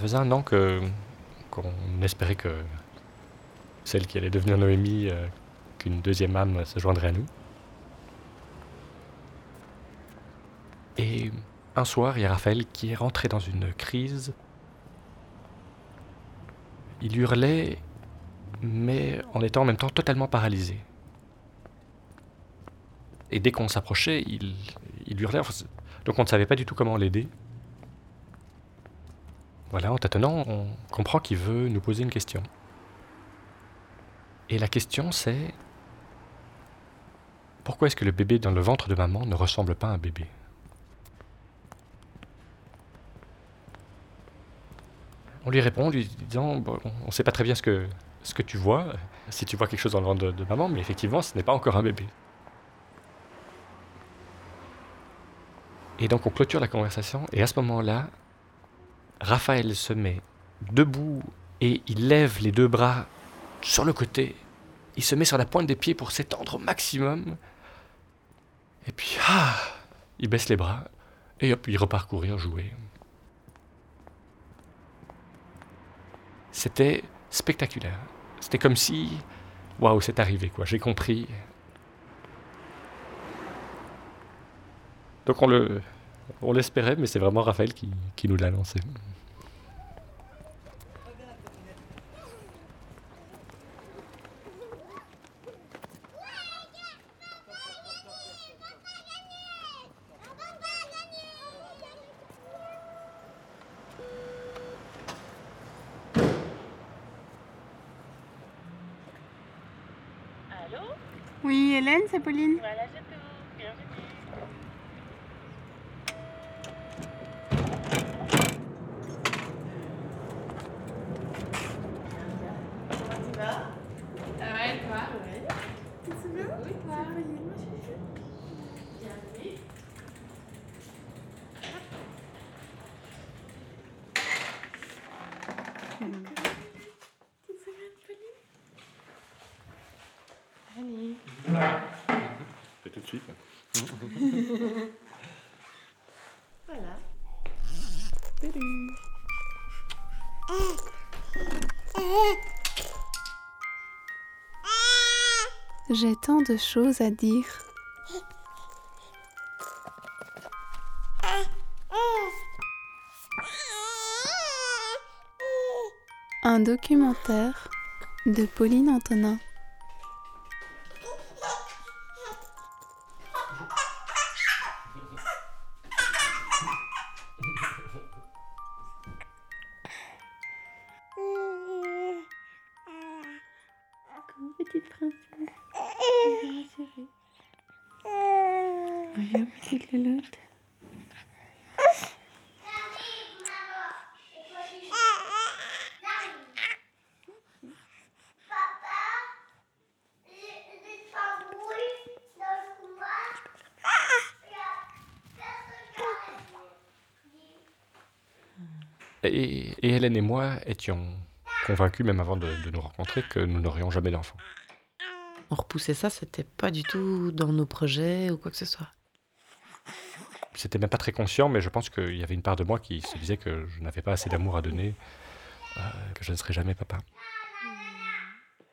Ça faisait un an que qu'on espérait que celle qui allait devenir Noémie, euh, qu'une deuxième âme se joindrait à nous. Et un soir, il y a Raphaël qui est rentré dans une crise. Il hurlait, mais en étant en même temps totalement paralysé. Et dès qu'on s'approchait, il, il hurlait. Donc on ne savait pas du tout comment l'aider. Voilà, en tâtonnant, on comprend qu'il veut nous poser une question. Et la question c'est pourquoi est-ce que le bébé dans le ventre de maman ne ressemble pas à un bébé? On lui répond en lui disant on ne sait pas très bien ce que, ce que tu vois, si tu vois quelque chose dans le ventre de maman, mais effectivement ce n'est pas encore un bébé. Et donc on clôture la conversation, et à ce moment-là, Raphaël se met debout et il lève les deux bras sur le côté. Il se met sur la pointe des pieds pour s'étendre au maximum. Et puis, ah, il baisse les bras et hop, il repart courir, jouer. C'était spectaculaire. C'était comme si, waouh, c'est arrivé quoi. J'ai compris. Donc on le, on l'espérait, mais c'est vraiment Raphaël qui, qui nous l'a lancé. Allô Oui, Hélène, c'est Pauline. Voilà, c'est tout. Bienvenue. Ça va et toi C'est bien Oui, toi Tout de suite. Voilà. J'ai tant de choses à dire. Un documentaire de Pauline Antonin. Hélène et moi étions convaincus, même avant de, de nous rencontrer, que nous n'aurions jamais d'enfants. On repoussait ça, c'était pas du tout dans nos projets ou quoi que ce soit. C'était même pas très conscient, mais je pense qu'il y avait une part de moi qui se disait que je n'avais pas assez d'amour à donner, euh, que je ne serais jamais papa.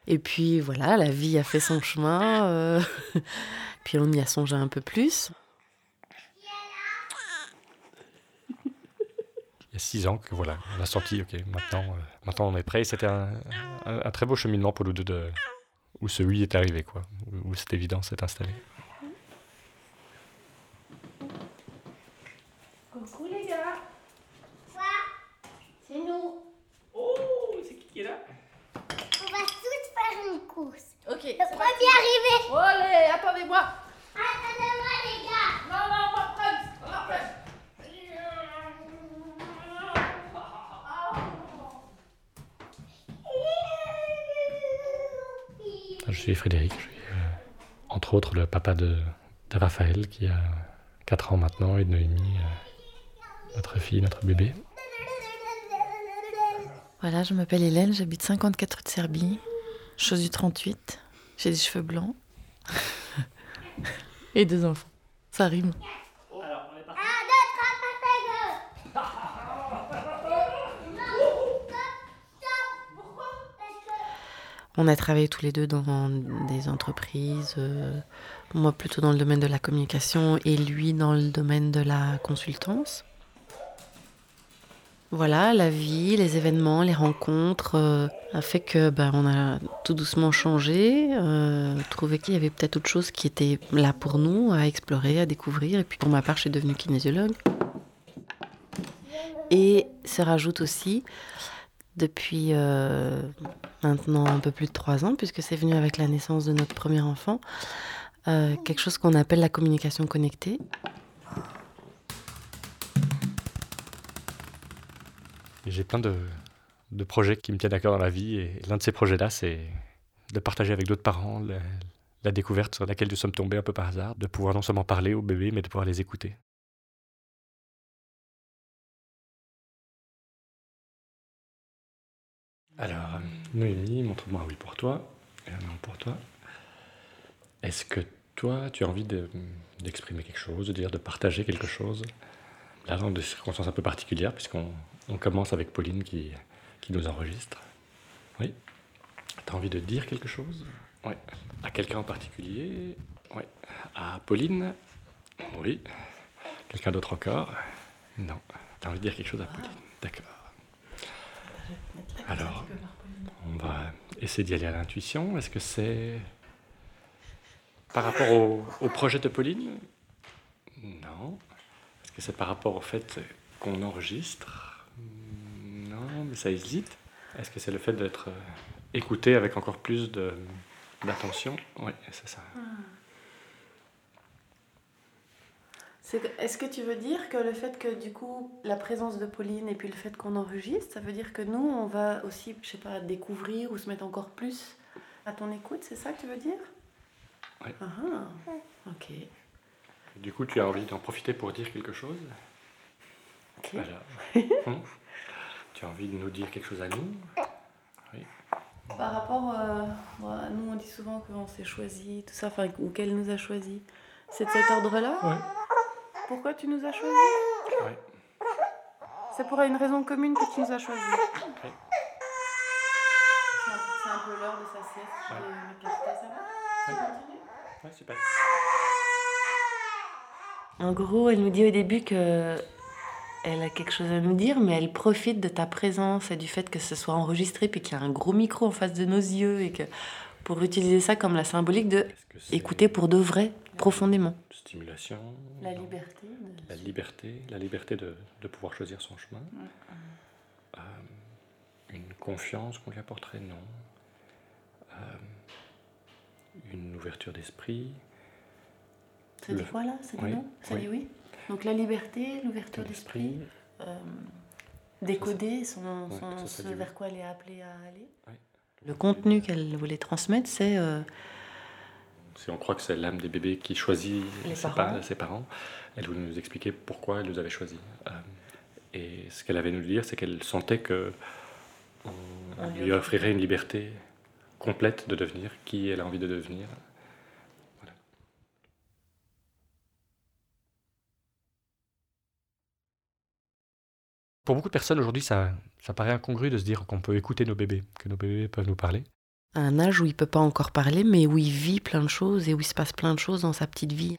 Et puis voilà, la vie a fait son chemin, euh, puis on y a songé un peu plus. Y a six ans que voilà, on a senti, ok, maintenant, euh, maintenant on est prêt. Et C'était un, un- un très beau cheminement pour nous deux, de, où ce oui est arrivé, quoi, où, où cette évidence s'est installée. Coucou les gars. C'est nous. Oh, c'est qui qui est là? On va tous faire une course. Ok. Le premier arrivé. Oh, allez. Attendez-moi les gars. Non, non, pas Prince. Pas Prince. Je suis Frédéric, je suis euh, entre autres le papa de, de Raphaël qui a 4 ans maintenant et de Noémie, euh, notre fille, notre bébé. Voilà, je m'appelle Hélène, j'habite 54 rue de Serbie, je suis du 38, j'ai des cheveux blancs et deux enfants. Ça rime. Alors, on est parti. Un, deux, trois, quatre, cinq, On a travaillé tous les deux dans des entreprises, euh, moi plutôt dans le domaine de la communication et lui dans le domaine de la consultance. Voilà, la vie, les événements, les rencontres euh, a fait que ben, on a tout doucement changé, euh, trouvé qu'il y avait peut-être autre chose qui était là pour nous à explorer, à découvrir. Et puis pour ma part, je suis devenue kinésiologue. Et se rajoute aussi, depuis euh, maintenant un peu plus de trois ans, puisque c'est venu avec la naissance de notre premier enfant, euh, quelque chose qu'on appelle la communication connectée. J'ai plein de, de projets qui me tiennent à cœur dans la vie et l'un de ces projets-là, c'est de partager avec d'autres parents la, la découverte sur laquelle nous sommes tombés un peu par hasard, de pouvoir non seulement parler aux bébés, mais de pouvoir les écouter. Alors, Noémie, montre-moi un oui pour toi et un non pour toi. Est-ce que toi, tu as envie de- d'exprimer quelque chose, de dire, de partager quelque chose? Là, dans des circonstances un peu particulières, puisqu'on on commence avec Pauline qui, qui nous enregistre. Oui. Tu as envie de dire quelque chose? Oui. À quelqu'un en particulier? Oui. À Pauline? Oui. Quelqu'un d'autre encore? Non. Tu as envie de dire quelque chose à Pauline? D'accord. Alors, on va essayer d'y aller à l'intuition. Est-ce que c'est par rapport au, projet de Pauline? Non. Est-ce que c'est par rapport au fait qu'on enregistre? Non, mais ça hésite. Est-ce que c'est le fait d'être euh, écouté avec encore plus d'attention? Oui, c'est ça. C'est que- Est-ce que tu veux dire que le fait que du coup la présence de Pauline et puis le fait qu'on enregistre, ça veut dire que nous on va aussi, je sais pas, découvrir ou se mettre encore plus à ton écoute, c'est ça que tu veux dire? Ouais. Ah ah, ok. Du coup, tu as envie d'en profiter pour dire quelque chose? Alors, hum, Tu as envie de nous dire quelque chose à nous? Par rapport, euh, nous on dit souvent qu'on s'est choisi, tout ça, enfin, ou qu'elle nous a choisi. C'est de cet ordre-là? Ouais. Pourquoi tu nous as choisi Ouais. C'est pour une raison commune que tu nous as choisi. Ouais. C'est un, peu l'heure de sa sieste. Je Ouais. vais ça va Ouais. Ouais, super. En gros, elle nous dit au début que elle a quelque chose à nous dire, mais elle profite de ta présence et du fait que ce soit enregistré puis qu'il y a un gros micro en face de nos yeux et que pour utiliser ça comme la symbolique de écouter pour de vrai, profondément. Stimulation La non. liberté. de- La liberté, la liberté de, de pouvoir choisir son chemin. Euh, une confiance qu'on lui apporterait, non. Euh, une ouverture d'esprit, Ça dit quoi là Ça dit Oui, non Ça oui. dit oui Donc la liberté, l'ouverture d'esprit, euh, décoder son, Ouais, son- ça, ça ce vers quoi elle est appelée à aller. Le contenu qu'elle voulait transmettre, c'est euh, Si on croit que c'est l'âme des bébés qui choisit Les ses, parents. pa- ses parents, elle voulait nous expliquer pourquoi elle nous avait choisis. Euh, et ce qu'elle avait à nous dire, c'est qu'elle sentait que on, lui lui offrirait une liberté complète de devenir qui elle a envie de devenir. Voilà. Pour beaucoup de personnes aujourd'hui, ça, ça paraît incongru de se dire qu'on peut écouter nos bébés, que nos bébés peuvent nous parler. Un âge où il peut pas encore parler, mais où il vit plein de choses et où il se passe plein de choses dans sa petite vie.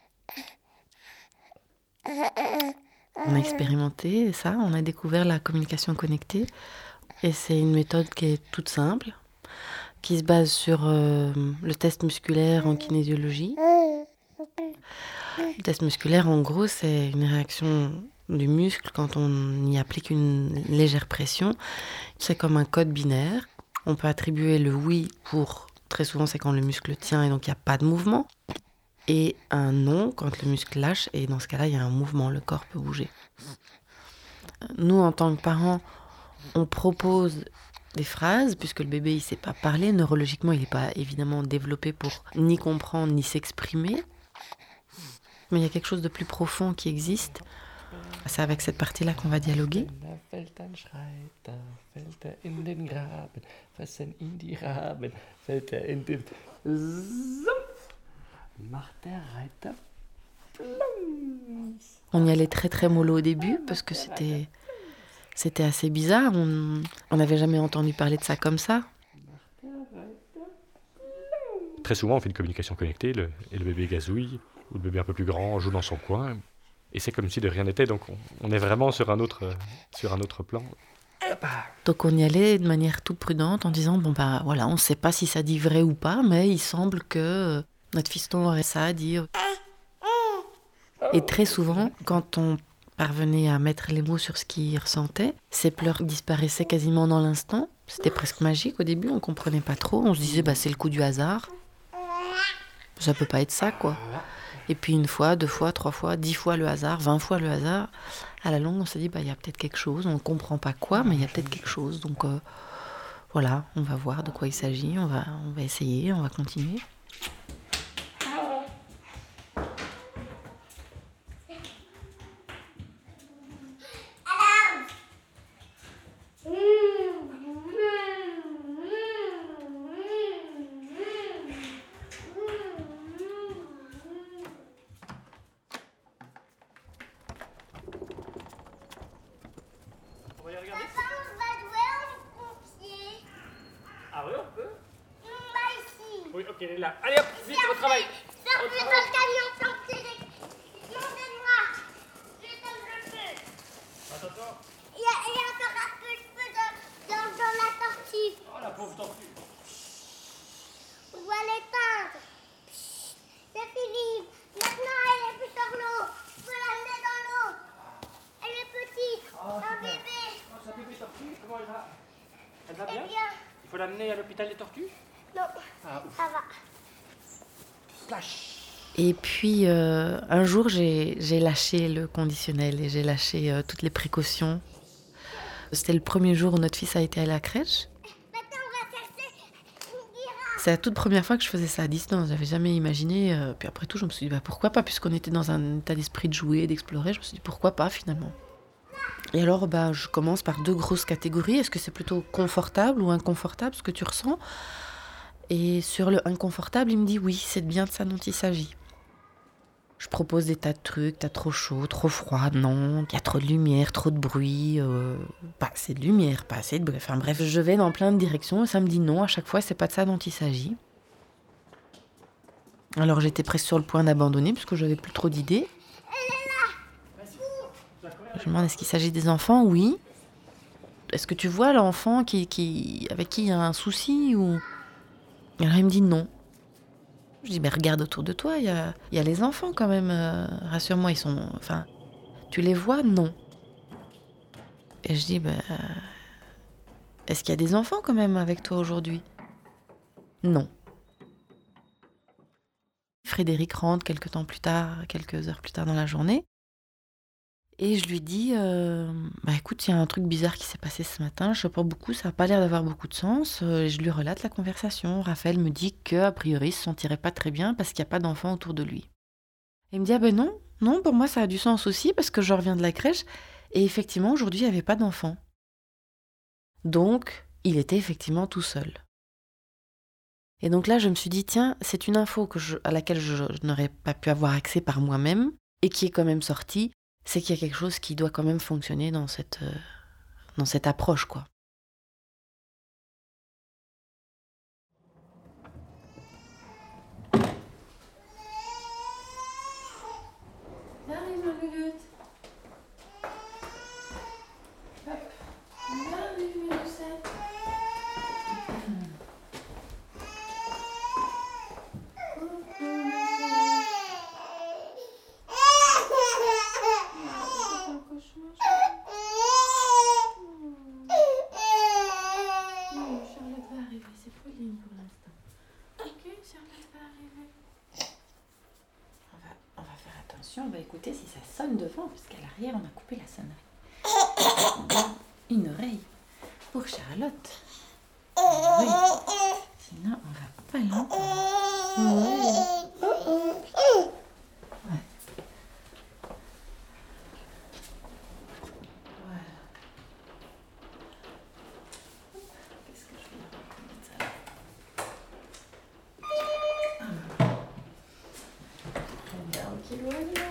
On a expérimenté ça, on a découvert la communication connectée. Et c'est une méthode qui est toute simple, qui se base sur euh, le test musculaire en kinésiologie. Le test musculaire, en gros, c'est une réaction du muscle quand on y applique une légère pression. C'est comme un code binaire. On peut attribuer le oui pour, très souvent c'est quand le muscle tient et donc il n'y a pas de mouvement. Et un non quand le muscle lâche et dans ce cas-là il y a un mouvement, le corps peut bouger. Nous en tant que parents, on propose des phrases puisque le bébé il sait pas parler, neurologiquement il n'est pas évidemment développé pour ni comprendre ni s'exprimer. Mais il y a quelque chose de plus profond qui existe. C'est avec cette partie-là qu'on va dialoguer. Er er, er er. On y allait très très mollo au début parce que c'était c'était assez bizarre. On n'avait jamais entendu parler de ça comme ça. Très souvent, on fait une communication connectée, et le bébé gazouille, ou le bébé un peu plus grand joue dans son coin, et c'est comme si de rien n'était, donc on, est vraiment sur un autre, euh, sur un autre plan. Donc on y allait de manière toute prudente en disant bon bah voilà, on ne sait pas si ça dit vrai ou pas, mais il semble que euh, notre fiston aurait ça à dire. Et très souvent, quand on parvenait à mettre les mots sur ce qu'il ressentait, ses pleurs disparaissaient quasiment dans l'instant. C'était presque magique au début, on comprenait pas trop. On se disait bah c'est le coup du hasard. Ça peut pas être ça quoi. Et puis une fois, deux fois, trois fois, dix fois le hasard, vingt fois le hasard. À la longue, on s'est dit, bah, il y a peut-être quelque chose. On ne comprend pas quoi, mais il y a peut-être quelque chose. Donc euh, voilà, on va voir de quoi il s'agit. On va, on va essayer, on va continuer. On va y regarder. Papa, on va jouer aux pompiers. Ah oui, on peut On va ici. Oui, ok, elle est là. Allez hop, vite au travail. Fermez votre camion pompier. Montez-moi. Je donne le feu. Attends, attends. Il y, a, il y a encore un peu de feu dans, dans, dans la tortue. Oh la pauvre tortue. On doit l'éteindre. C'est fini. Maintenant, elle est plus sur l'eau. Il faut l'amener dans l'eau. Elle est petite. un bébé. Oh, sa bébé tortue, comment elle va Elle va Eh bien bien, Il faut l'amener à l'hôpital des tortues non. Ah, ouf. Ça va. Slash. Et puis euh, un jour, j'ai lâché le conditionnel et j'ai lâché euh, toutes les précautions. C'était le premier jour où notre fils a été à la crèche. C'est la toute première fois que je faisais ça à distance. J'avais jamais imaginé. euh, puis après tout, je me suis dit bah, pourquoi pas, puisqu'on était dans un état d'esprit de jouer, d'explorer. Je me suis dit pourquoi pas finalement. Et alors, bah, je commence par deux grosses catégories. Est-ce que c'est plutôt confortable ou inconfortable ce que tu ressens? Et sur le inconfortable, il me dit oui, c'est bien de ça dont il s'agit. Je propose des tas de trucs, t'as trop chaud, trop froid, non, il y a trop de lumière, trop de bruit, euh, pas assez de lumière, pas assez de bruit. Enfin bref, je vais dans plein de directions et ça me dit non, à chaque fois, c'est pas de ça dont il s'agit. Alors j'étais presque sur le point d'abandonner parce que j'avais plus trop d'idées. Je me demande est-ce qu'il s'agit des enfants? Oui. Est-ce que tu vois l'enfant qui, avec qui il y a un souci ou... Alors il me dit non. Je dis, mais regarde autour de toi, il y a, y a les enfants quand même. euh, Rassure-moi, ils sont. Enfin, tu les vois Non. Et je dis, euh, est-ce qu'il y a des enfants quand même avec toi aujourd'hui? Non. Frédéric rentre quelques temps plus tard, quelques heures plus tard dans la journée. Et je lui dis, euh, bah écoute, il y a un truc bizarre qui s'est passé ce matin, je sais pas beaucoup, ça n'a pas l'air d'avoir beaucoup de sens. Euh, je lui relate la conversation. Raphaël me dit que a priori, il se sentirait pas très bien parce qu'il n'y a pas d'enfant autour de lui. Il me dit, ah ben non, non, pour moi ça a du sens aussi parce que je reviens de la crèche et effectivement, aujourd'hui, il n'y avait pas d'enfant. Donc, il était effectivement tout seul. Et donc là, je me suis dit, tiens, c'est une info à laquelle je n'aurais pas pu avoir accès par moi-même et qui est quand même sortie c'est qu'il y a quelque chose qui doit quand même fonctionner dans cette, euh, dans cette approche, quoi. J'arrive, ma Lulutte. Hop. J'arrive, mes Lucettes. Non, Charlotte va arriver, c'est Pauline pour l'instant. Ok, Charlotte va arriver. On va, on va faire on va écouter si ça sonne devant, parce qu'à l'arrière, on a coupé la sonnerie. Une oreille pour Charlotte. Oui. Sinon, on va pas l'entendre. Oh, oh. Ouais. Voilà. Hop, Qu'est-ce que je vais mettre ça là Regarde qu'il oiseau.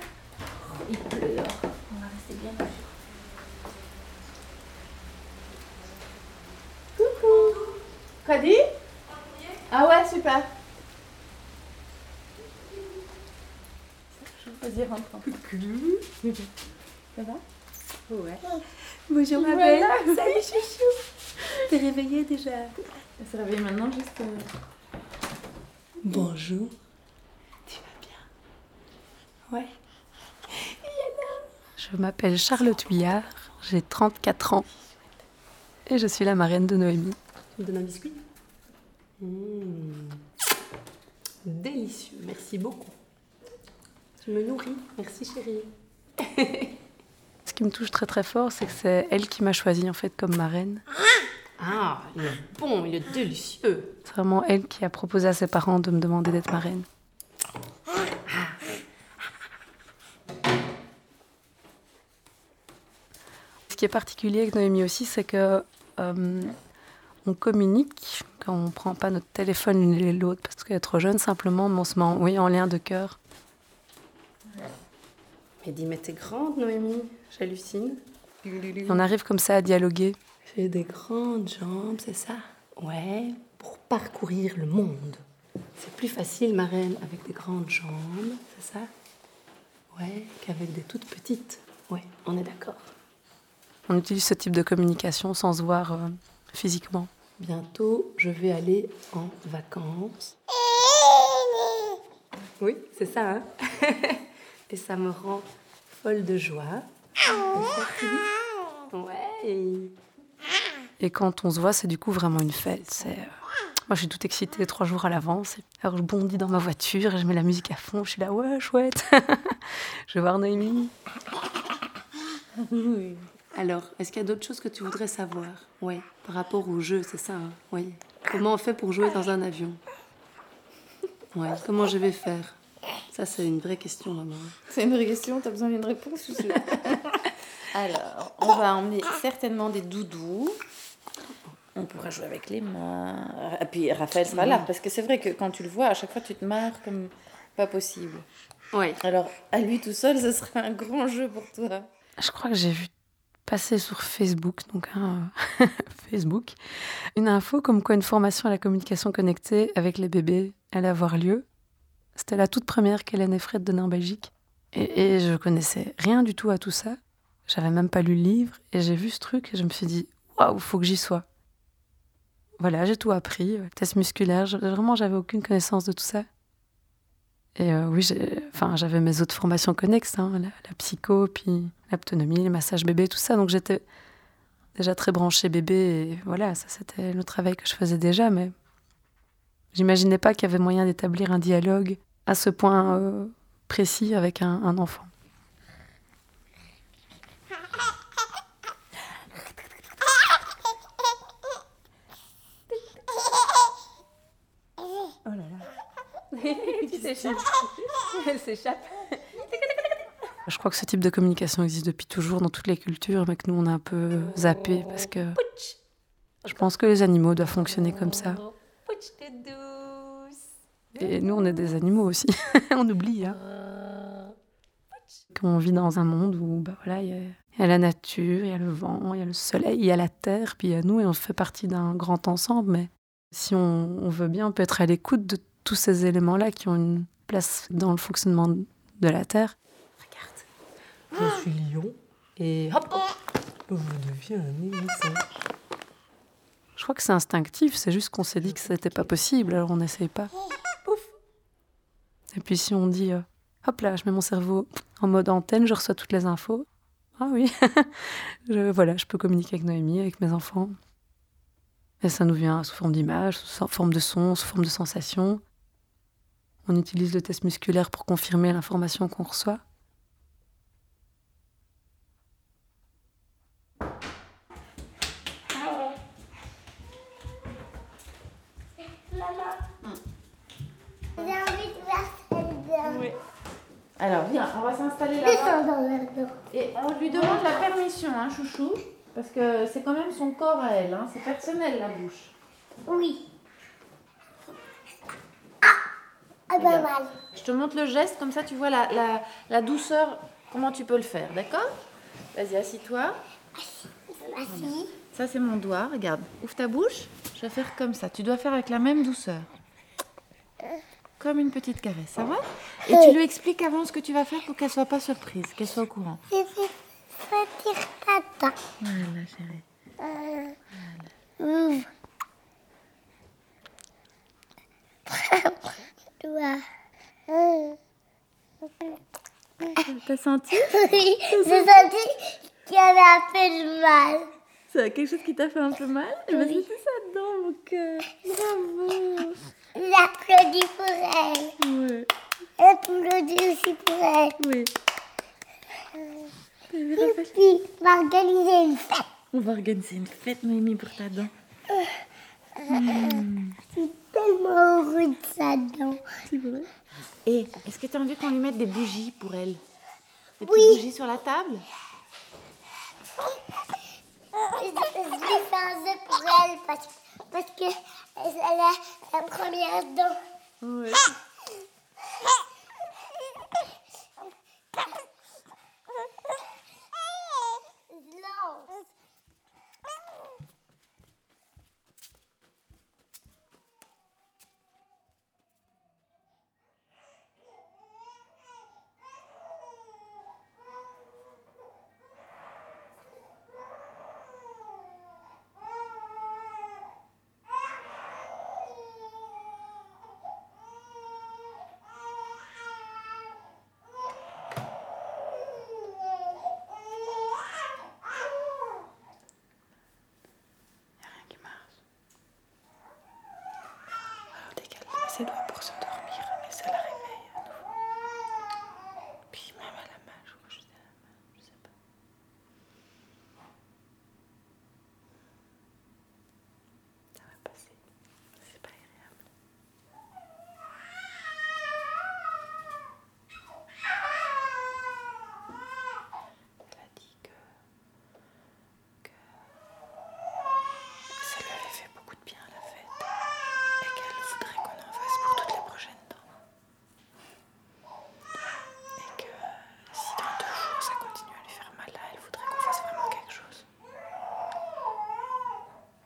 Il pleure. On va rester bien au Coucou Quoi dit Ah ouais, super Rentre. Ça va? Ouais. Bonjour ma belle. Salut chouchou. T'es réveillée déjà? Elle se réveille maintenant, juste. euh, Bonjour. Tu vas bien? Ouais. Je m'appelle Charlotte Huillard, j'ai 34 ans et je suis la marraine de Noémie. Tu me donnes un biscuit? Mmh. Délicieux, merci beaucoup. Tu me nourris, merci chérie. Ce qui me touche très très fort, c'est que c'est elle qui m'a choisie en fait comme marraine. Ah, il est bon, il est délicieux. C'est vraiment elle qui a proposé à ses parents de me demander d'être marraine. Ce qui est particulier avec Noémie aussi, c'est que euh, on communique quand on prend pas notre téléphone l'une et l'autre parce qu'elle est trop jeune simplement, mais on se met en, oui, en lien de cœur. Mais dis, mais t'es grande Noémie, j'hallucine. On arrive comme ça à dialoguer. J'ai des grandes jambes, c'est ça? Ouais, pour parcourir le monde. C'est plus facile, ma reine, avec des grandes jambes, c'est ça? Ouais, qu'avec des toutes petites. Ouais, on est d'accord. On utilise ce type de communication sans se voir euh, physiquement. Bientôt, je vais aller en vacances. Oui, c'est ça, hein? Et ça me rend folle de joie. Ouais. Et quand on se voit, c'est du coup vraiment une fête. C'est, euh, Moi, je suis toute excitée trois jours à l'avance. Alors, je bondis dans ma voiture et je mets la musique à fond. Je suis là, ouais, chouette. je vais voir Noémie. Alors, est-ce qu'il y a d'autres choses que tu voudrais savoir? Oui, par rapport au jeu, c'est ça, hein? Oui. Comment on fait pour jouer dans un avion? Oui, comment je vais faire? Ça, c'est une vraie question, maman. C'est une vraie question, t'as besoin d'une réponse Alors, on va emmener certainement des doudous. On pourra jouer avec les mains. Et puis Raphaël sera là, parce que c'est vrai que quand tu le vois, à chaque fois, tu te marres comme pas possible. Oui. Alors, à lui tout seul, ce serait un grand jeu pour toi. Je crois que j'ai vu passer sur Facebook, donc hein, Facebook, une info comme quoi une formation à la communication connectée avec les bébés allait avoir lieu. C'était la toute première qu'Hélène et Fred donnaient en Belgique. Et, et je connaissais rien du tout à tout ça. J'avais même pas lu le livre et j'ai vu ce truc et je me suis dit waouh, faut que j'y sois. Voilà, j'ai tout appris, test musculaire, je- vraiment j'avais aucune connaissance de tout ça. Et euh, oui, enfin, j'avais mes autres formations connexes, hein, la, la psycho, puis l'autonomie, les massages bébés, tout ça. Donc j'étais déjà très branchée bébé. Et voilà, ça c'était le travail que je faisais déjà. Mais j'imaginais pas qu'il y avait moyen d'établir un dialogue à ce point euh, précis avec un, un enfant. Elle s'échappe. Je crois que ce type de communication existe depuis toujours dans toutes les cultures, mais que nous on a un peu zappé parce que je pense que les animaux doivent fonctionner comme ça. Et nous on est des animaux aussi, on oublie. Hein. Qu'on vit dans un monde où bah voilà, il y, a- il y a la nature, il y a le vent, il y a le soleil, il y a la terre, puis il y a nous et on fait partie d'un grand ensemble. Mais si on, on veut bien, on peut être à l'écoute de tous ces éléments-là qui ont une place dans le fonctionnement de la terre. Je suis lion. Et hop, hop, je deviens un hérisson. Je crois que c'est instinctif, c'est juste qu'on s'est dit que c'était pas possible, alors on n'essaye pas. Et puis si on dit, euh, hop là, je mets mon cerveau en mode antenne, je reçois toutes les infos. Ah oui, je, voilà, je peux communiquer avec Noémie, avec mes enfants. Et ça nous vient sous forme d'image, sous forme de son, sous forme de sensation. On utilise le test musculaire pour confirmer l'information qu'on reçoit. Voir Alors, viens, on va s'installer là-bas. Dos. Et on lui demande la permission, hein, chouchou. Parce que c'est quand même son corps à elle, hein. c'est personnel la bouche. Oui. Ah, ah pas mal. Je te montre le geste, comme ça tu vois la, la, la douceur, comment tu peux le faire, d'accord? Vas-y, assis-toi. Assis. Ça, c'est mon doigt, regarde. Ouvre ta bouche. Je vais faire comme ça. Tu dois faire avec la même douceur. Comme une petite caresse, ça va Et tu lui expliques avant ce que tu vas faire pour qu'elle soit pas surprise, qu'elle soit au courant. Je vais sortir tata. Voilà, chérie. Euh. Toi. Euh. T'as senti Oui, j'ai senti avait un peu de mal. C'est quelque chose qui t'a fait un peu mal Eh ben, c'était ça dedans, mon cœur. Bravo. J'applaudis pour elle. Ouais, J'applaudis aussi pour elle. oui. Raphaël Puis, on va organiser une fête. On va organiser une fête, Noémie, pour ta dent. Je suis tellement heureux de sa dent. C'est vrai Et est-ce que tu as envie qu'on lui mette des bougies pour elle? Des petites Oui. bougies sur la table? Je vais faire un jeu pour elle parce, parce que elle a la première dent. Ouais. Lance. Rien qui marche. Alors décale ses doigts pour s'endormir et ça la réveille à nouveau. Puis même à la main, je crois que je dis à la main, je sais pas. Ça va passer. C'est pas agréable. Elle a dit que que ça lui avait fait beaucoup de bien à la fête et qu'elle voudrait qu'on en fasse pour toutes les prochaines dents. Et que si dans deux jours ça continue à lui faire mal là, elle voudrait qu'on fasse vraiment quelque chose.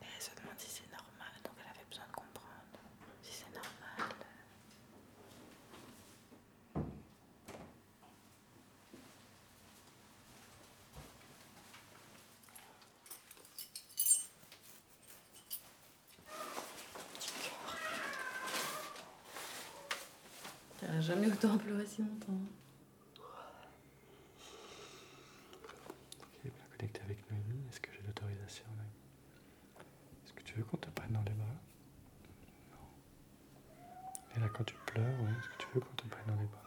Et elle se demande si c'est normal, donc elle avait besoin de comprendre si c'est normal. T'as jamais autant pleuré si longtemps. Ok, bien connecté avec Noémie. Est-ce que j'ai l'autorisation, Est-ce que tu veux qu'on te prenne dans les bras? Non. Et là, quand tu pleures, ouais, est-ce que tu veux qu'on te prenne dans les bras?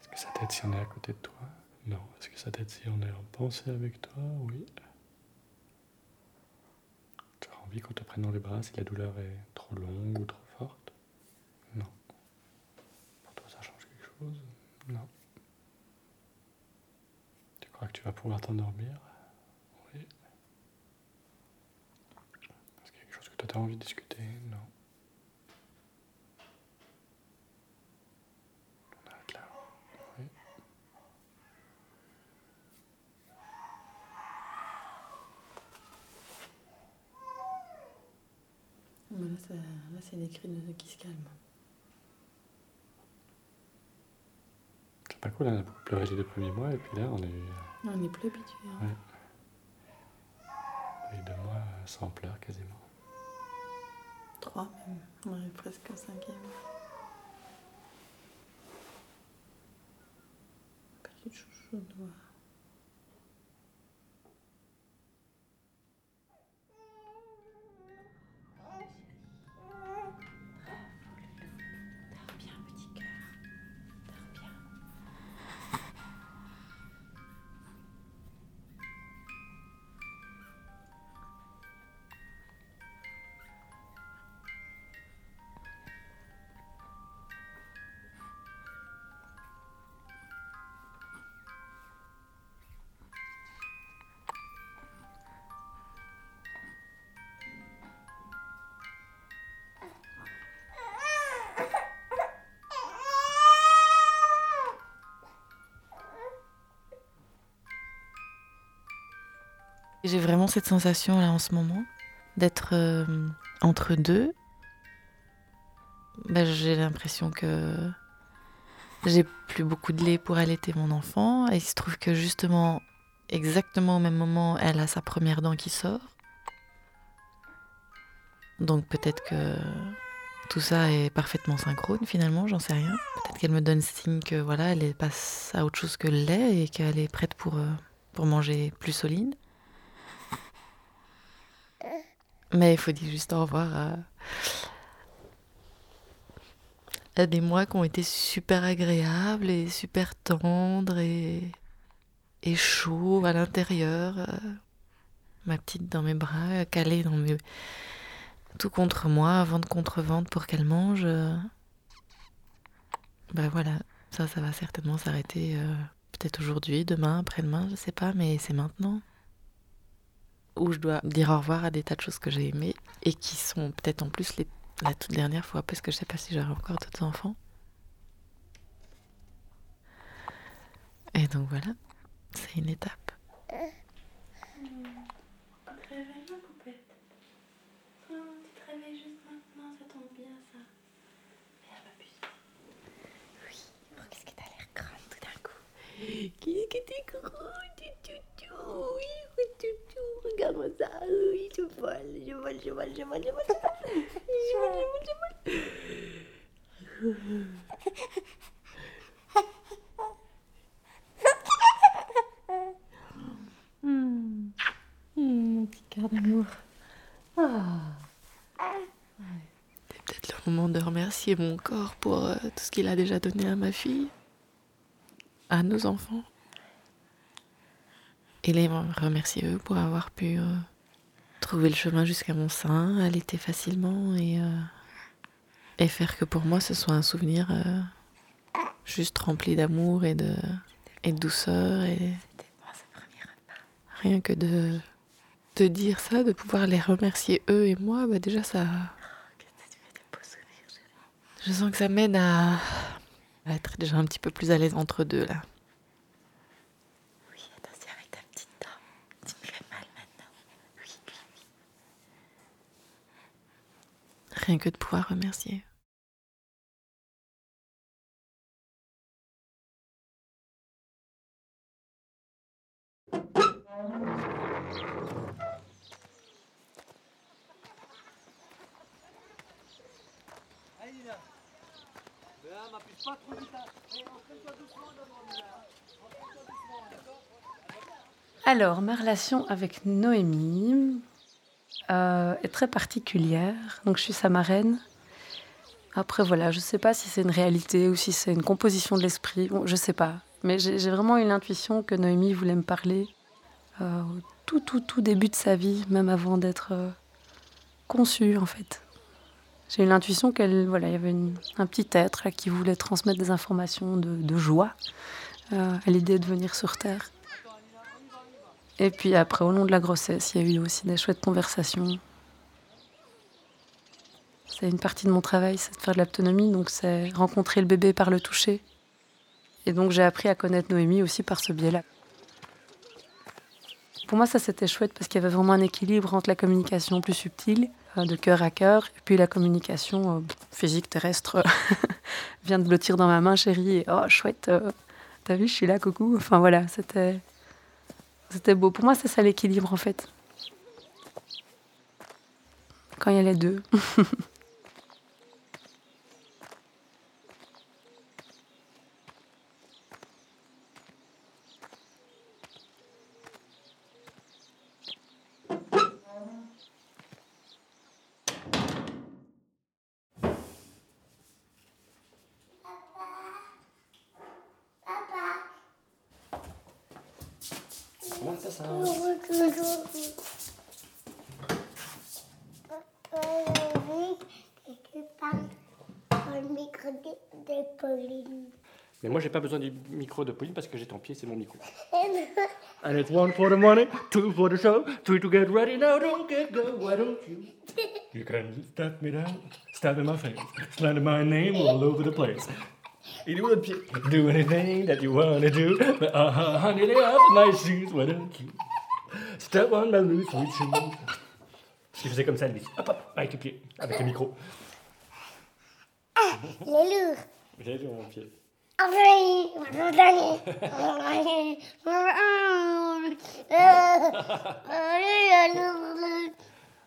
Est-ce que ça t'aide si on est à côté de toi? Non. Est-ce que ça t'aide si on est en pensée avec toi? Oui. Tu as envie qu'on te prenne dans les bras si la douleur est trop longue ou trop forte Non. Pour toi, ça change quelque chose Non. Tu crois que tu vas pouvoir t'endormir Oui. Est-ce qu'il y a quelque chose que toi tu as envie de discuter Non. On arrête là. Oui. Là, ça- là, c'est des cris de qui se calment. C'est pas cool, on a beaucoup pleuré les deux premiers mois et puis là on a eu, Non, on n'est plus habitué. hein. Ouais. eu deux mois euh, sans pleurs quasiment. Trois même. On arrive presque au cinquième. Petit chouchou doigt. J'ai vraiment cette sensation là en ce moment d'être euh, entre deux. bah, j'ai l'impression que j'ai plus beaucoup de lait pour allaiter mon enfant. Et il se trouve que justement, exactement au même moment, elle a sa première dent qui sort. Donc peut-être que tout ça est parfaitement synchrone finalement, j'en sais rien. Peut-être qu'elle me donne signe que voilà, elle passe à autre chose que le lait et qu'elle est prête pour, euh, pour manger plus solide. Mais il faut dire juste au revoir à, des mois qui ont été super agréables et super tendres et, et chauds à l'intérieur. euh, Ma petite dans mes bras, calée dans mes, tout contre moi, ventre contre ventre pour qu'elle mange. Ben voilà, ça, ça va certainement s'arrêter euh, peut-être aujourd'hui, demain, après-demain, je sais pas, mais c'est maintenant. Où je dois dire au revoir à des tas de choses que j'ai aimées et qui sont peut-être en plus les, la toute dernière fois parce que je sais pas si j'aurai encore d'autres enfants. Et donc voilà, c'est une étape. Réveille ma poupette. Tu te réveilles juste maintenant, ça tombe bien ça. Merde, ma puce. Oui, qu'est-ce que t'as l'air grande tout d'un coup. Qu'est-ce que t'es grande, toutou. Oui, oui, ça. Oui, je vole, je vole, je vole, je vole, je vole. Je vole, je vole, je vole. mon petit cœur d'amour. C'est peut-être le moment de remercier mon corps pour euh, tout ce qu'il a déjà donné à ma fille, à nos enfants. Et les remercier eux pour avoir pu euh, trouver le chemin jusqu'à mon sein, allaiter facilement et, euh, et faire que pour moi ce soit un souvenir euh, juste rempli d'amour et de, et de douceur. Et rien que de, de dire ça, de pouvoir les remercier eux et moi, bah déjà ça. Je sens que ça m'aide à, à être déjà un petit peu plus à l'aise entre deux là. Oui, attention avec ta petite dent. Tu me fais mal maintenant. Oui, oui, oui. Rien que de pouvoir remercier. Alors, ma relation avec Noémie euh, est très particulière. Donc, je suis sa marraine. Après, voilà, je ne sais pas si c'est une réalité ou si c'est une composition de l'esprit. Bon, je ne sais pas. Mais j'ai vraiment eu l'intuition que Noémie voulait me parler euh, au tout, tout, tout début de sa vie, même avant d'être euh, conçue, en fait. J'ai eu l'intuition qu'elle, voilà, il y avait un petit être là, qui voulait transmettre des informations de, joie euh, à l'idée de venir sur Terre. Et puis après, au long de la grossesse, il y a eu aussi des chouettes conversations. C'est une partie de mon travail, c'est de faire de l'autonomie, donc c'est rencontrer le bébé par le toucher. Et donc j'ai appris à connaître Noémie aussi par ce biais-là. Pour moi, ça c'était chouette parce qu'il y avait vraiment un équilibre entre la communication plus subtile, euh, de cœur à cœur, et puis la communication euh, physique terrestre. Viens de blottir dans ma main, chérie, et oh chouette, euh, t'as vu, je suis là, coucou. Enfin voilà, c'était. C'était beau. Pour moi, c'est ça l'équilibre en fait. Quand il y a les deux. Comment ça, ça. Mais moi, j'ai pas besoin du micro de Pauline parce que j'ai ton pied, c'est mon micro. And it's one for the money, two for the show, three to get ready. Now don't get go, why don't you? You can step me down, stab in my face, slander my name all over the place. You do, it, do anything that you wanna do, but uh-huh, honey, they are my shoes, why don't you? Step on my loose sweet shoes. Parce qu'il faisait comme ça, lui. Hop, hop, avec le pied, avec le micro. Ah, il est lourd. J'ai vu mon pied. Ah.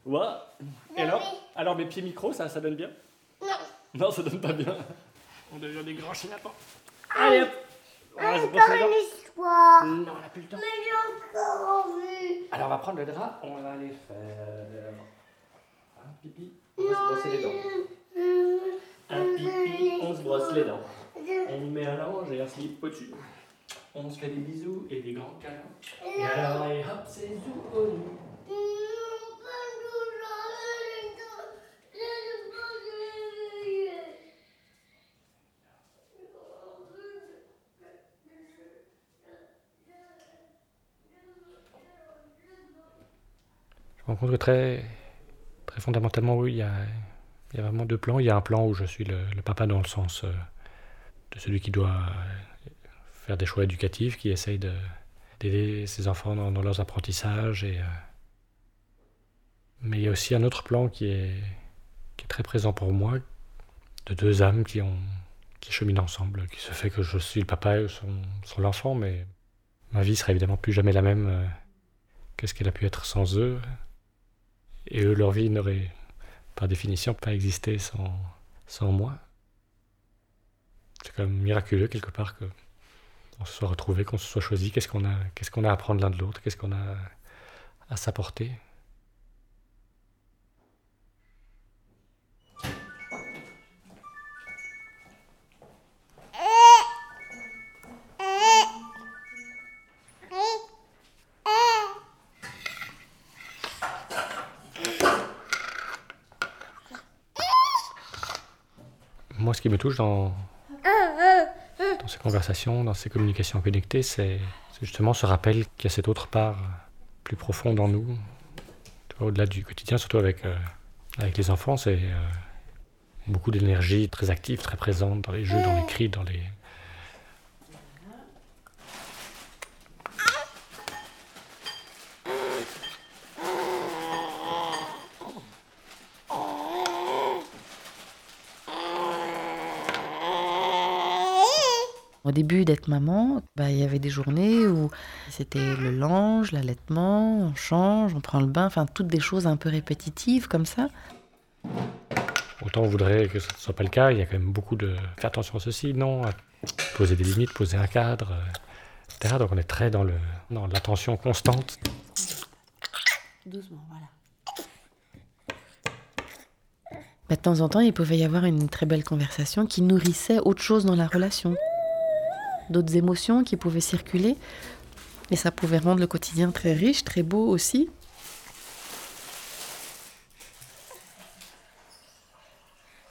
Ouais. Et alors? Alors mes pieds micro, ça, ça donne bien? Non. Non, ça donne pas bien. On devient des grands chinapans. Allez hop Encore les dents. une histoire. Non, on n'a plus le temps. Mais j'ai encore envie. Alors on va prendre le drap, on va aller faire un pipi, on va se brosser les dents. Un pipi, on se brosse les dents. On met un linge et un slip au-dessus. On se fait des bisous et des grands câlins. Et alors, allez hop, c'est zou me rends compte que très, très fondamentalement, oui, il y a, il y a vraiment deux plans. Il y a un plan où je suis le, papa dans le sens euh, de celui qui doit faire des choix éducatifs, qui essaye de- d'aider ses enfants dans, leurs apprentissages. Et, euh, Mais il y a aussi un autre plan qui est, qui est très présent pour moi, de deux âmes qui, ont, qui cheminent ensemble, qui se fait que je suis le papa et eux sont, sont l'enfant, mais ma vie sera évidemment plus jamais la même euh, que ce qu'elle a pu être sans eux. Et eux, leur vie n'aurait, par définition, pas existé sans, sans moi. C'est quand même miraculeux, quelque part, que on se soit retrouvés, qu'on se soit choisi. Qu'est-ce qu'on a, qu'est-ce qu'on a à apprendre l'un de l'autre? Qu'est-ce qu'on a à s'apporter? Qui me touche dans, ces conversations, dans ces communications connectées, c'est justement ce rappel qu'il y a cette autre part plus profonde en nous, au-delà du quotidien, surtout avec, euh, les enfants, c'est euh, beaucoup d'énergie très active, très présente dans les jeux, dans les cris, dans les... Au début d'être maman, bah, il y avait des journées où c'était le linge, l'allaitement, on change, on prend le bain, enfin toutes des choses un peu répétitives comme ça. Autant on voudrait que ce ne soit pas le cas, il y a quand même beaucoup de... Fais attention à ceci, non, à poser des limites, poser un cadre, euh, etc. Donc on est très dans, le, dans l'attention constante. Doucement, voilà. Bah, de temps en temps, il pouvait y avoir une très belle conversation qui nourrissait autre chose dans la relation. D'autres émotions qui pouvaient circuler. Et ça pouvait rendre le quotidien très riche, très beau aussi.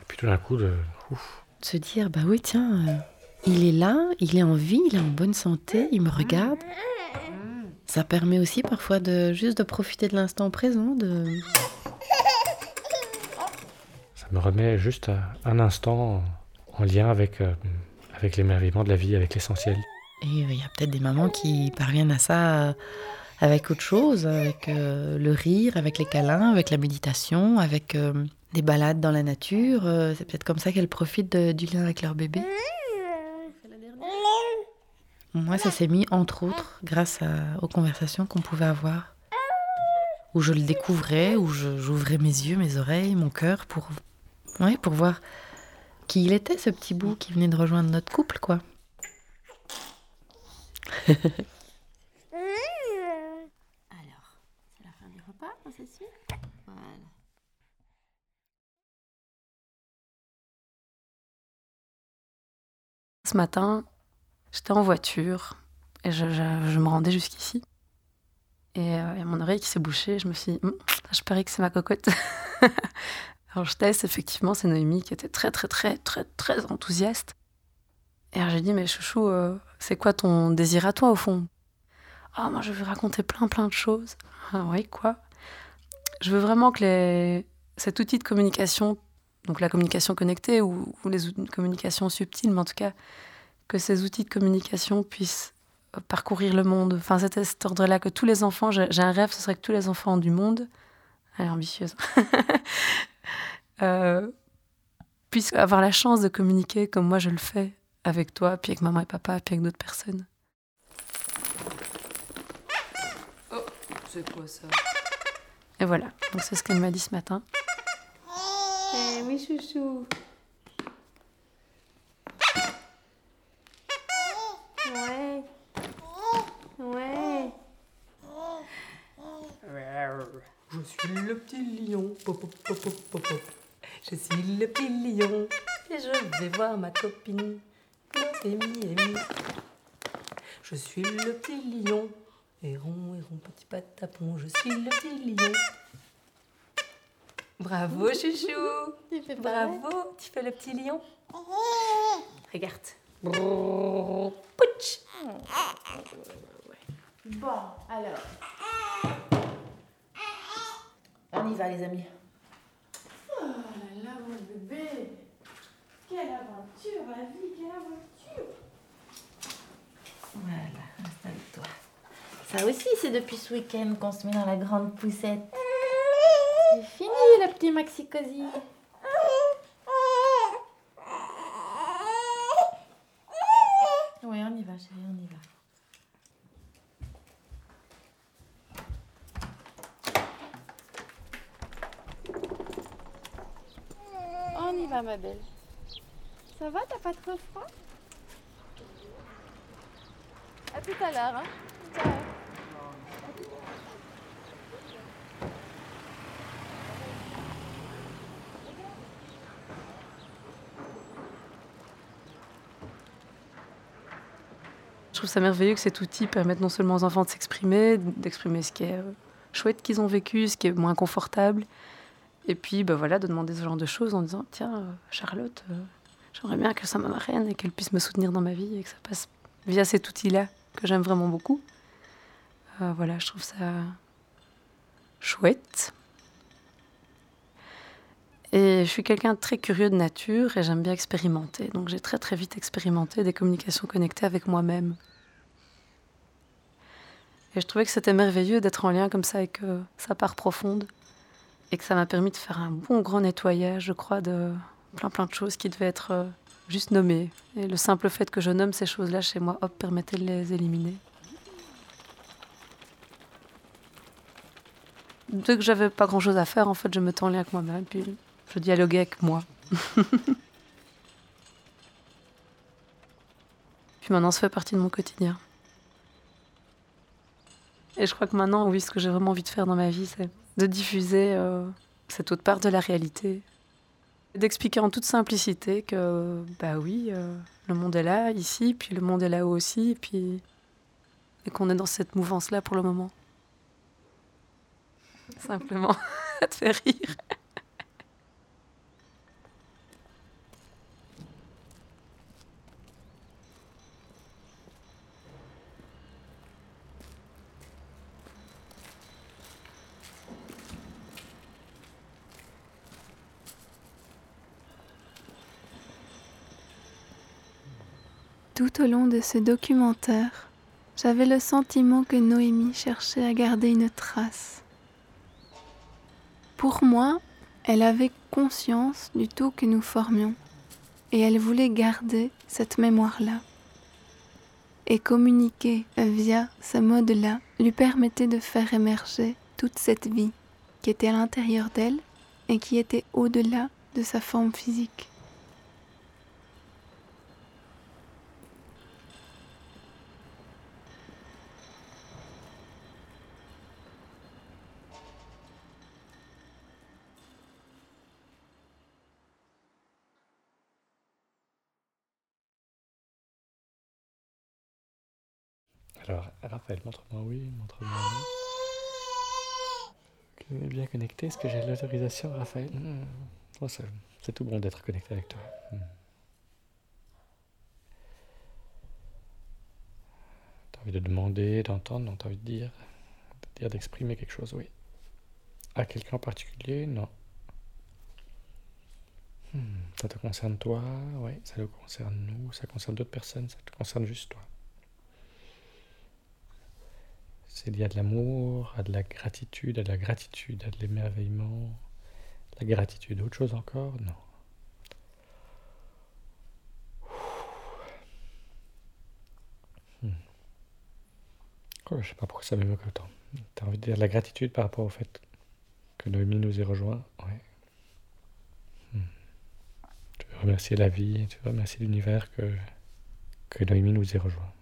Et puis tout d'un coup, de... ouf, se dire, bah oui, tiens, euh, il est là, il est en vie, il est en bonne santé, il me regarde. Ça permet aussi parfois de juste de profiter de l'instant présent, de... ça me remet juste un instant en lien avec, euh, avec l'émerveillement de la vie, avec l'essentiel. Et euh, il y a peut-être des mamans qui parviennent à ça euh, avec autre chose, avec euh, le rire, avec les câlins, avec la méditation, avec des balades dans la nature. C'est peut-être comme ça qu'elles profitent du lien avec leur bébé. Moi, ça s'est mis entre autres grâce aux conversations qu'on pouvait avoir, où je le découvrais, où j'ouvrais mes yeux, mes oreilles, mon cœur pour, ouais, pour voir qui il était, ce petit bout qui venait de rejoindre notre couple, quoi. Alors, c'est la fin du repas, on s'assied Voilà. Ce matin, j'étais en voiture et je, je- je me rendais jusqu'ici. Et euh, il y a mon oreille qui s'est bouchée. Je me suis dit, Hum, je parie que c'est ma cocotte. alors je teste, effectivement, c'est Noémie qui était très, très, très, très, très enthousiaste. Et alors j'ai dit, mais chouchou, euh, c'est quoi ton désir à toi au fond? Ah, moi je veux raconter plein, plein de choses. Ah oui, quoi? Je veux vraiment que les... cet outil de communication, donc la communication connectée ou, ou les outils de communication subtile, mais en tout cas que ces outils de communication puissent euh, parcourir le monde. Enfin, c'était cet ordre-là que tous les enfants, j'ai un rêve, ce serait que tous les enfants du monde, elle est ambitieuse, euh, puisse avoir la chance de communiquer comme moi je le fais avec toi, puis avec maman et papa, puis avec d'autres personnes. Oh, c'est quoi ça? Et voilà, donc c'est ce qu'elle m'a dit ce matin. Eh oui, chouchou. Ouais. Ouais. Je suis le petit lion. Pop, pop, pop, pop, pop, pop. Je suis le petit lion. Et je vais voir ma copine. Amy, Amy. Je suis le petit lion. Héron, héron, petit patapon. Je suis le petit lion. Bravo, chouchou. Bravo. Tu fais le petit lion? Regarde. Pouch. Bon, alors. On y va, les amis. Oh là là, mon Quelle aventure, la vie, quelle aventure. Voilà, installe-toi. Ça aussi, c'est depuis ce week-end qu'on se met dans la grande poussette. C'est fini, le petit maxi cosy. Oui, on y va, chérie, on y va. On y va, ma belle. Ça va, t'as pas trop froid? À tout à l'heure, hein. Je trouve ça merveilleux que cet outil permette non seulement aux enfants de s'exprimer, d'exprimer ce qui est euh, chouette qu'ils ont vécu, ce qui est moins confortable, et puis bah voilà, de demander ce genre de choses en disant Tiens, euh, Charlotte, euh, j'aimerais bien que ça me marraine et qu'elle puisse me soutenir dans ma vie et que ça passe via cet outil-là que j'aime vraiment beaucoup. Euh, voilà, je trouve ça chouette. Et je suis quelqu'un de très curieux de nature et j'aime bien expérimenter. Donc j'ai très très vite expérimenté des communications connectées avec moi-même. Et je trouvais que c'était merveilleux d'être en lien comme ça avec sa part profonde. Et que ça m'a permis de faire un bon grand nettoyage, je crois, de plein plein de choses qui devaient être euh, juste nommées. Et le simple fait que je nomme ces choses-là chez moi, hop, permettait de les éliminer. Dès que j'avais pas grand-chose à faire, en fait, je me lien avec moi-même, puis je dialoguais avec moi. puis maintenant, ça fait partie de mon quotidien. Et je crois que maintenant, oui, ce que j'ai vraiment envie de faire dans ma vie, c'est de diffuser euh, cette autre part de la réalité. D'expliquer en toute simplicité que, bah oui, euh, le monde est là, ici, puis le monde est là-haut aussi, et puis. et qu'on est dans cette mouvance-là pour le moment. Simplement, ça te fait rire. Tout au long de ce documentaire, j'avais le sentiment que Noémie cherchait à garder une trace. Pour moi, elle avait conscience du tout que nous formions et elle voulait garder cette mémoire-là. Et communiquer via ce mode-là lui permettait de faire émerger toute cette vie qui était à l'intérieur d'elle et qui était au-delà de sa forme physique. Alors, Raphaël, montre-moi oui, montre-moi non. On est bien connecté. Est-ce que j'ai l'autorisation, Raphaël? Hmm. Oh, c'est tout bon d'être connecté avec toi. Hmm. T'as envie de demander, d'entendre, non T'as envie de dire, de dire, d'exprimer quelque chose, oui. À quelqu'un en particulier? Non. Hmm, Ça te concerne toi? Oui, ça nous concerne nous, ça concerne d'autres personnes, ça te concerne juste toi. C'est lié à de l'amour, à de la gratitude, à de la gratitude, à de l'émerveillement, la gratitude. Autre chose encore? Non. Hmm. Oh, je sais pas pourquoi ça m'évoque autant. T'as envie de dire de la gratitude par rapport au fait que Noémie nous ait rejoint? Ouais. Hmm. Tu veux remercier la vie, tu veux remercier l'univers que, que Noémie nous ait rejoint.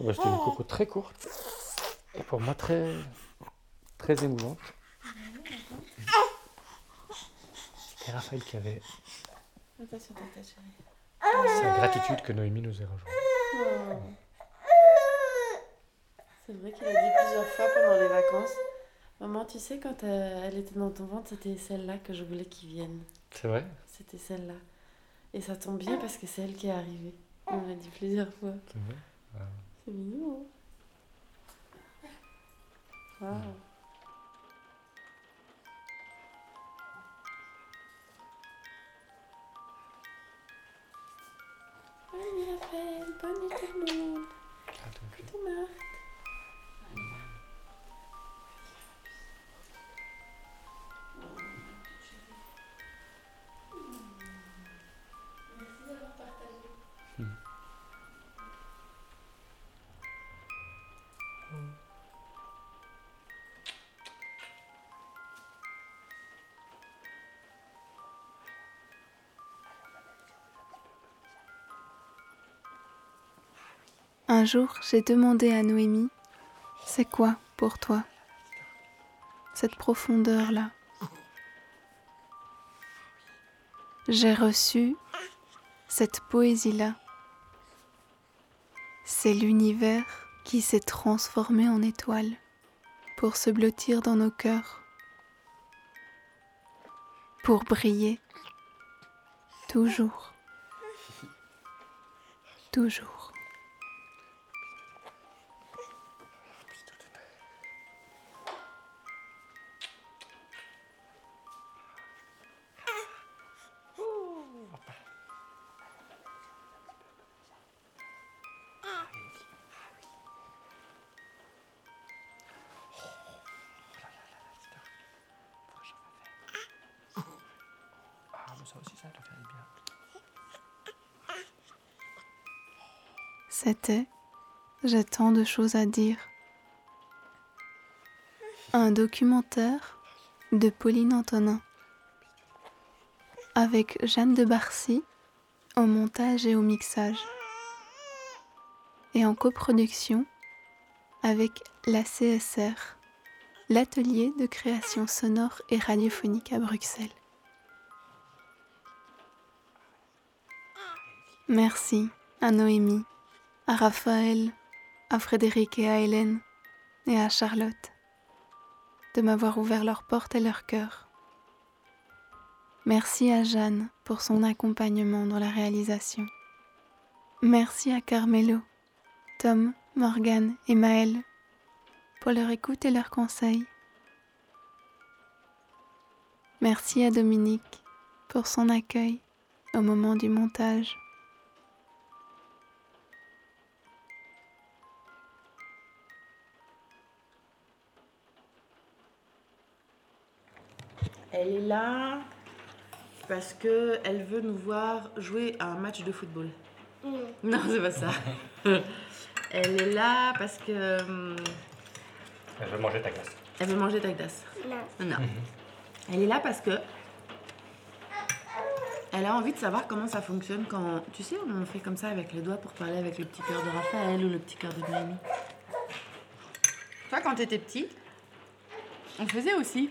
C'était une coco très courte et pour moi très, très émouvante. C'était Raphaël qui avait sa gratitude que Noémie nous ait rejoints. Oh. C'est vrai qu'il a dit plusieurs fois pendant les vacances. Maman, tu sais, quand euh, elle était dans ton ventre, c'était celle-là que je voulais qu'il vienne. C'est vrai? C'était celle-là. Et ça tombe bien parce que c'est elle qui est arrivée. On l'a dit plusieurs fois. C'est vrai? Ah. C'est mignon. hein. Bonne nuit, Raphaël. Bonne nuit, tout le monde. Coucou, Marthe. Un jour, j'ai demandé à Noémie, c'est quoi pour toi cette profondeur-là? J'ai reçu cette poésie-là. C'est l'univers qui s'est transformé en étoile pour se blottir dans nos cœurs, pour briller toujours, toujours. J'ai tant de choses à dire. Un documentaire de Pauline Antonin. Avec Jeanne de Barcy au montage et au mixage. Et en coproduction avec la CSR, l'atelier de création sonore et radiophonique à Bruxelles. Merci à Noémie, à Raphaël, à Frédéric et à Hélène et à Charlotte de m'avoir ouvert leurs portes et leur cœur. Merci à Jeanne pour son accompagnement dans la réalisation. Merci à Carmelo, Tom, Morgane et Maëlle pour leur écoute et leurs conseils. Merci à Dominique pour son accueil au moment du montage. Elle est là parce que elle veut nous voir jouer à un match de football. Non, c'est pas ça. Elle est là parce que hum, Elle veut manger ta glace. elle veut manger ta glace. Non. Non. Elle est là parce que elle a envie de savoir comment ça fonctionne quand tu sais on fait comme ça avec les doigts pour parler avec le petit cœur de Raphaël ou le petit cœur de Noémie. Toi quand t'étais petit, on faisait aussi.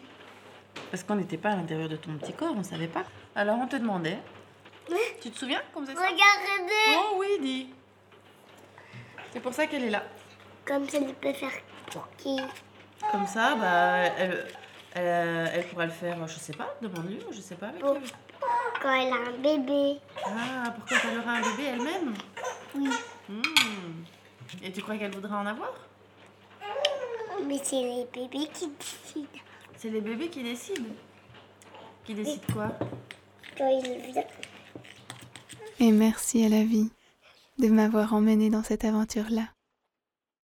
Parce qu'on n'était pas à l'intérieur de ton petit corps, on savait pas. Alors on te demandait. Tu te souviens qu'on faisait ça Regardez Oh oui, dis. C'est pour ça qu'elle est là. Comme ça, il peut faire pour qui Comme ça, bah, elle, elle, elle pourra le faire, je sais pas, demande-lui, je sais pas avec elle. Quand elle a un bébé. Ah, pour quand elle aura un bébé elle-même Oui. Hmm. Et tu crois qu'elle voudra en avoir? Mais c'est les bébés qui décident. C'est les bébés qui décident. Qui décident quoi Quand ils viennent. Et merci à la vie de m'avoir emmené dans cette aventure-là.